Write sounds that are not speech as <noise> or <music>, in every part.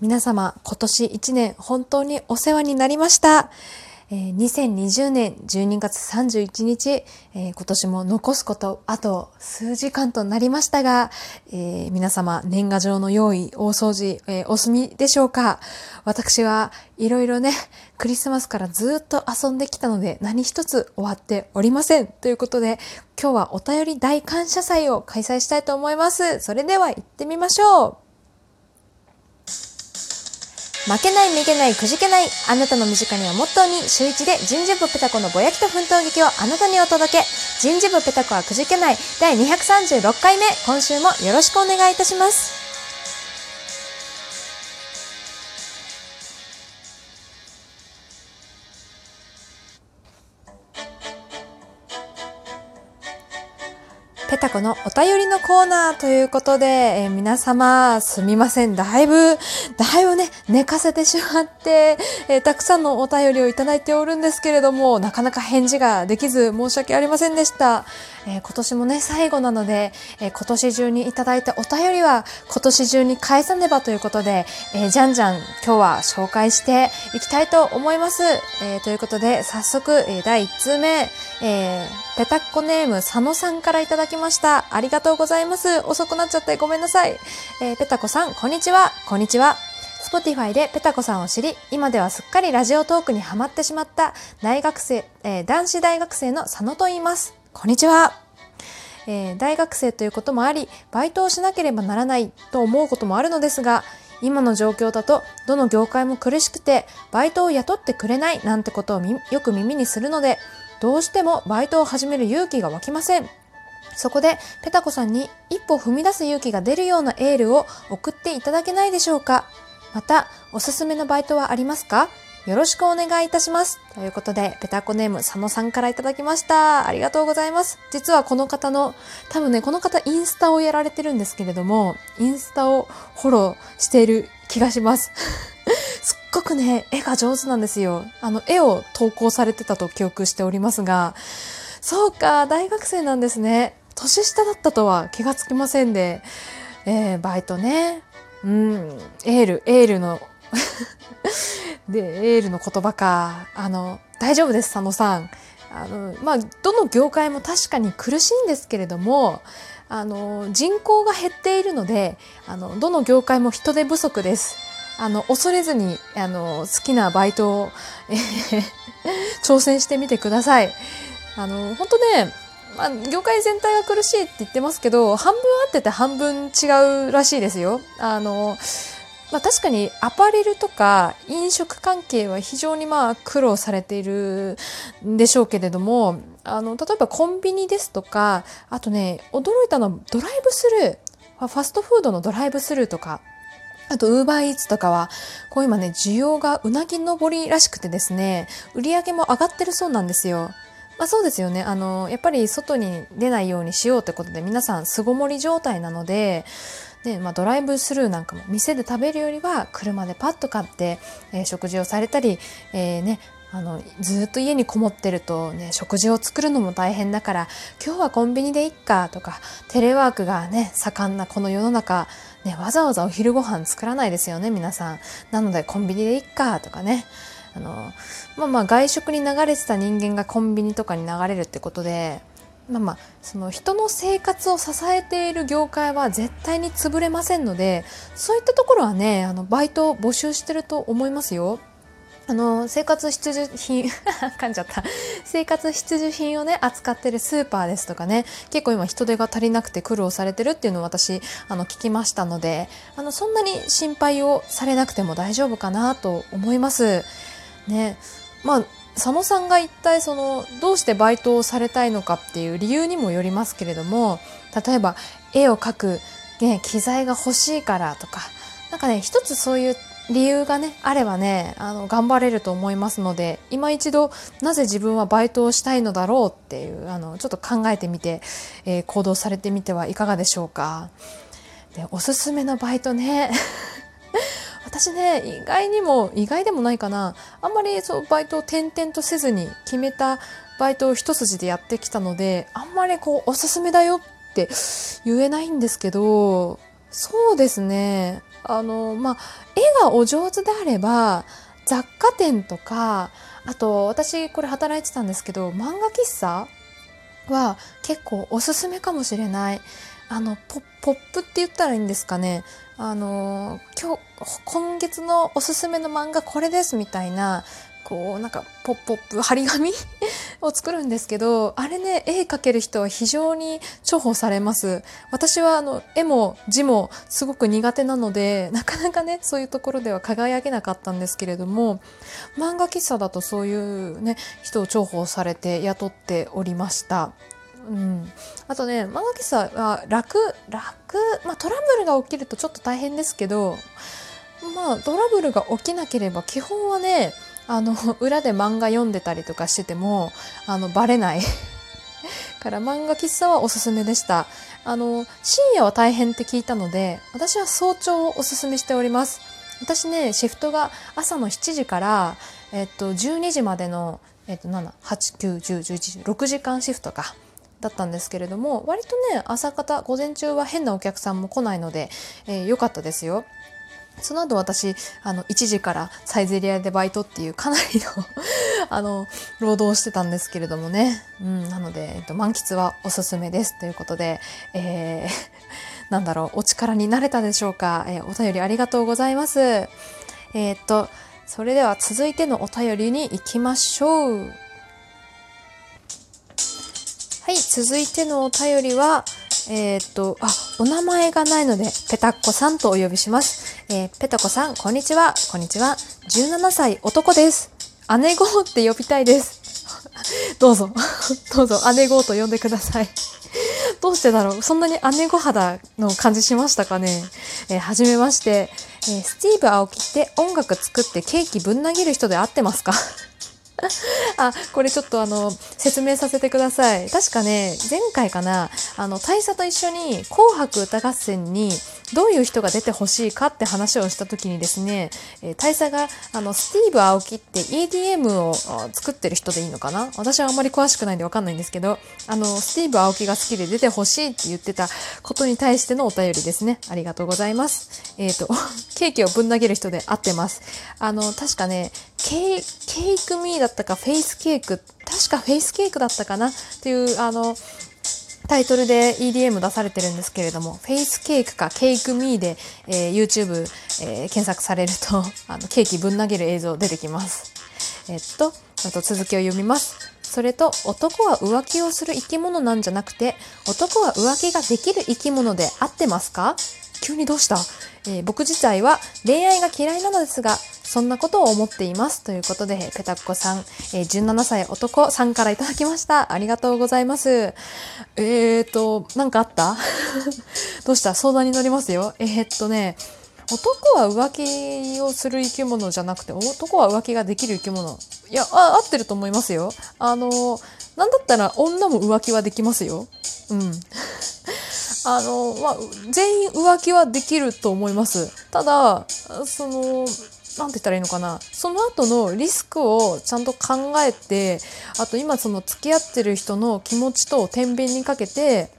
皆様、今年1年本当にお世話になりました。えー、2020年12月31日、えー、今年も残すことあと数時間となりましたが、えー、皆様年賀状の用意、大掃除、えお済みでしょうか私はいろいろね、クリスマスからずっと遊んできたので何一つ終わっておりません。ということで今日はお便り大感謝祭を開催したいと思います。それでは行ってみましょう負けない、めげない、くじけない。あなたの身近にはモットーに、週一で人事部ペタコのぼやきと奮闘劇をあなたにお届け。人事部ペタコはくじけない。第236回目。今週もよろしくお願いいたします。ペタコのお便りのコーナーということで、えー、皆様すみません。だいぶ、だいぶね、寝かせてしまって、えー、たくさんのお便りをいただいておるんですけれども、なかなか返事ができず申し訳ありませんでした。えー、今年もね、最後なので、え今年中にいただいたお便りは今年中に返さねばということで、えじゃんじゃん今日は紹介していきたいと思います。えということで、早速、え第1通目、えペタッコネーム佐野さんからいただきました。ありがとうございます。遅くなっちゃってごめんなさい。えー、ペタコさん、こんにちは。こんにちは。Spotify でペタコさんを知り、今ではすっかりラジオトークにハマってしまった大学生、えー、男子大学生の佐野と言います。こんにちは。えー、大学生ということもあり、バイトをしなければならないと思うこともあるのですが、今の状況だと、どの業界も苦しくて、バイトを雇ってくれないなんてことをよく耳にするので、どうしてもバイトを始める勇気が湧きません。そこで、ペタコさんに一歩踏み出す勇気が出るようなエールを送っていただけないでしょうかまた、おすすめのバイトはありますか？よろしくお願いいたします。ということで、ペタコネーム佐野さんからいただきました。ありがとうございます。実はこの方の、多分ね、この方インスタをやられてるんですけれども、インスタをフォローしている気がします。すっごくね、絵が上手なんですよ。あの、絵を投稿されてたと記憶しておりますが、そうか、大学生なんですね。年下だったとは気がつきませんで、えー、バイトね。うん、エール、エールの <laughs> で、エールの言葉か。あの、大丈夫です、佐野さん。あの、まあ、どの業界も確かに苦しいんですけれども、あの、人口が減っているので、あの、どの業界も人手不足です。あの、恐れずに、あの、好きなバイトを、えー、挑戦してみてください。あの、本当ね、まあ、業界全体が苦しいって言ってますけど、半分合ってて半分違うらしいですよ。あの、まあ、確かにアパレルとか飲食関係は非常にまあ苦労されているんでしょうけれども、あの、例えばコンビニですとか、あとね、驚いたのはドライブスルー、ファストフードのドライブスルーとか、あと、ウーバーイーツとかは、こう今ね、需要がうなぎ登りらしくてですね、売り上げも上がってるそうなんですよ。まあそうですよね。あの、やっぱり外に出ないようにしようってことで皆さん巣ごもり状態なので、で、まあ、ドライブスルーなんかも店で食べるよりは車でパッと買って、えー、食事をされたり、えー、ね、あのずっと家にこもってるとね食事を作るのも大変だから今日はコンビニでいっかとかテレワークがね盛んなこの世の中ねわざわざお昼ご飯作らないですよね皆さんなのでコンビニでいっかとかねあのまあまあ外食に流れてた人間がコンビニとかに流れるってことでまあまあその人の生活を支えている業界は絶対に潰れませんのでそういったところはねあのバイトを募集してると思いますよ。あの生活必需品 <laughs> 噛んじゃった生活必需品をね扱ってるスーパーですとかね結構今人手が足りなくて苦労されてるっていうのを私あの聞きましたのであのそんなに心配をされなくても大丈夫かなと思います。ねまあ佐野さんが一体そのどうしてバイトをされたいのかっていう理由にもよりますけれども例えば絵を描く、ね、機材が欲しいからとかなんかね一つそういう理由がねあればねあの頑張れると思いますので今一度なぜ自分はバイトをしたいのだろうっていうあのちょっと考えてみて、えー、行動されてみてはいかがでしょうか。でおすすめのバイトね。<laughs> 私ね意外にも意外でもないかな。あんまりそうバイトを転々とせずに決めたバイトを一筋でやってきたのであんまりこうおすすめだよって言えないんですけどそうですね。あのまあ絵がお上手であれば雑貨店とかあと私これ働いてたんですけど漫画喫茶は結構おすすめかもしれない。あのポポップって言ったらいいんですかね。あの今日今月のおすすめの漫画これですみたいなこうなんかポップポップ張り紙 <laughs> を作るんですけどあれね絵描ける人は非常に重宝されます。私はあの絵も字もすごく苦手なのでなかなかねそういうところでは輝けなかったんですけれども漫画喫茶だとそういうね人を重宝されて雇っておりました。うん、あとね漫画喫茶は楽楽、まあ、トラブルが起きるとちょっと大変ですけどまあトラブルが起きなければ基本はねあの裏で漫画読んでたりとかしててもあのバレない <laughs> から漫画喫茶はおすすめでしたあの深夜は大変って聞いたので私は早朝をおすすめしております私ねシフトが朝の7時から、えっと、12時までの、えっと、7、8、9、10、11、6時間シフトか。だったんですけれども割とね朝方午前中は変なお客さんも来ないので良、えー、かったですよ。その後私、あの、1時からサイゼリアでバイトっていうかなりの <laughs> あの、労働してたんですけれどもね。うん、なので、えっと、満喫はおすすめです。ということで、えー、<laughs> なんだろう、お力になれたでしょうか。えー、お便りありがとうございます。えー、っと、それでは続いてのお便りに行きましょう。はい、続いてのお便りは、えー、っと、あ、お名前がないので、ペタッコさんとお呼びします。えー、ペタコさん、こんにちは。こんにちは。17歳男です。姉子って呼びたいです。<laughs> どうぞ、<laughs> どうぞ、姉子と呼んでください。どうしてだろう？そんなに姉御肌の感じしましたかね？えー、はじめまして、えー、スティーブ・アオキって音楽作ってケーキぶん投げる人で合ってますか？<laughs> あ、これちょっとあの、説明させてください。確かね、前回かな、あの、大佐と一緒に紅白歌合戦にどういう人が出てほしいかって話をした時にですね、えー、大佐が、あの、スティーブ・アオキって EDM を作ってる人でいいのかな？私はあんまり詳しくないんでわかんないんですけど、あの、スティーブ・アオキが好きで出てほしいって言ってたことに対してのお便りですね。ありがとうございます。えっ、ー、と、<laughs> ケーキをぶん投げる人で合ってます。あの、確かね、ケイ Cake Me だったか Face Cake 確か Face Cake だったかな？っていうあのタイトルで EDM 出されてるんですけれども、フェイスケークかケイクミーで、えー、YouTube、えー、検索されると、<laughs> あの、ケーキぶん投げる映像出てきます。えっと、あと続きを読みます。それと、男は浮気をする生き物なんじゃなくて、男は浮気ができる生き物で合ってますか？急にどうした、えー、僕自体は恋愛が嫌いなのですが、そんなことを思っています。ということで、ペタッコさん、えー、17歳男さんからいただきました。ありがとうございます。えーと、なんかあった？<laughs> どうした？相談に乗りますよ。えー、っとね、男は浮気をする生き物じゃなくて、男は浮気ができる生き物。いや、あ、合ってると思いますよ。あの、なんだったら女も浮気はできますよ。うん。<laughs> あの、まあ、全員浮気はできると思います。ただ、その、なんて言ったらいいのかな。その後のリスクをちゃんと考えてあと今その付き合ってる人の気持ちと天秤にかけて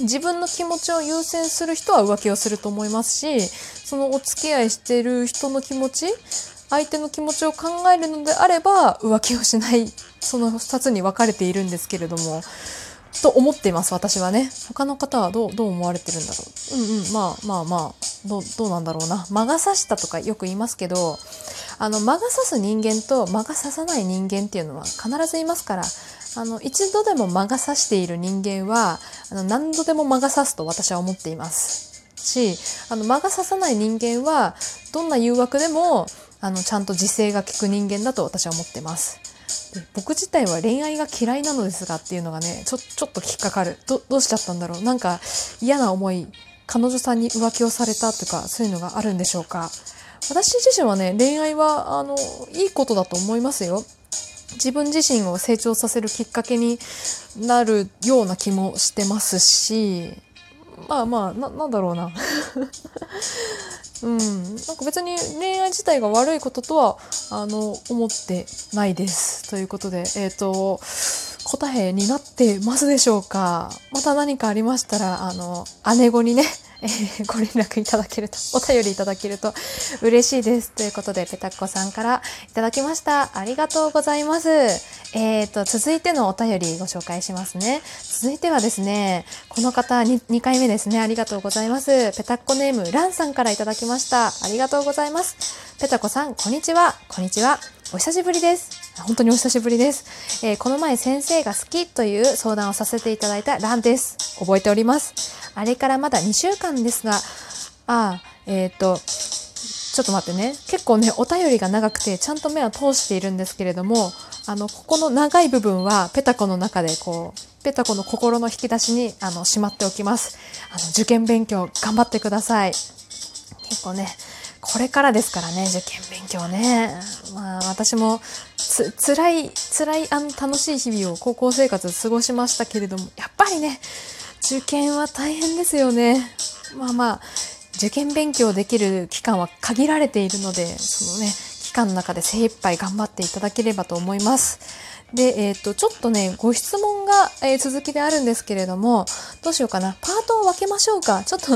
自分の気持ちを優先する人は浮気をすると思いますしそのお付き合いしてる人の気持ち相手の気持ちを考えるのであれば浮気をしないその2つに分かれているんですけれども。と思っています、私はね。他の方はどう、どう思われてるんだろう。うんうん、まあまあまあ、どう、なんだろうな。魔が差したとかよく言いますけど、あの、魔が差す人間と魔が差さない人間っていうのは必ずいますから、あの、一度でも魔が差している人間は、あの、何度でも魔が差すと私は思っています。し、あの、魔が差さない人間は、どんな誘惑でも、あの、ちゃんと自制が効く人間だと私は思ってます。で僕自体は恋愛が嫌いなのですがっていうのがねちょちょっと引っかかる。どどうしちゃったんだろう。なんか嫌な思い彼女さんに浮気をされたとかそういうのがあるんでしょうか。私自身はね恋愛はあのいいことだと思いますよ。自分自身を成長させるきっかけになるような気もしてますしまあまあななんだろうな。うん、なんか別に恋愛自体が悪いこととはあの思ってないです。ということで、えっ、ー、と答えになってますでしょうかまた何かありましたら、あの、姉子にね、えー、ご連絡いただけると、お便りいただけると嬉しいです。ということで、ペタッコさんからいただきました。ありがとうございます。えっ、ー、と、続いてのお便りご紹介しますね。続いてはですね、この方 2, 2回目ですね。ありがとうございます。ペタッコネーム、ランさんからいただきました。ありがとうございます。ペタコさん、こんにちは。こんにちは。お久しぶりです。本当にお久しぶりです。えー、この前先生が好きという相談をさせていただいたランです。覚えております。あれからまだ2週間ですが、あ、えっ、ー、と、ちょっと待ってね。結構ね、お便りが長くて、ちゃんと目は通しているんですけれども、あの、ここの長い部分は、ペタコの中で、こう、ペタコの心の引き出しに、あの、しまっておきます。あの、受験勉強、頑張ってください。結構ね、これからですからね、受験勉強ね。まあ私もつ、辛い、辛い、あの楽しい日々を高校生活過ごしましたけれども、やっぱりね、受験は大変ですよね。まあまあ、受験勉強できる期間は限られているので、そのね、間の中で精一杯頑張っていただければと思います。で、えっ、ー、と、ちょっとね、ご質問が、えー、続きであるんですけれども、どうしようかな。パートを分けましょうか。ちょっと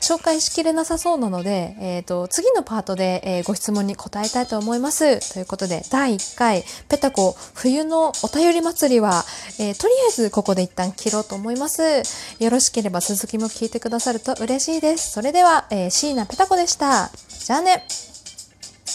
紹介しきれなさそうなので、えっ、ー、と、次のパートで、えご質問に答えたいと思います。ということで、第1回、ペタコ冬のお便り祭りは、えとりあえずここで一旦切ろうと思います。よろしければ続きも聞いてくださると嬉しいです。それでは、えー、椎名ペタコでした。じゃあね。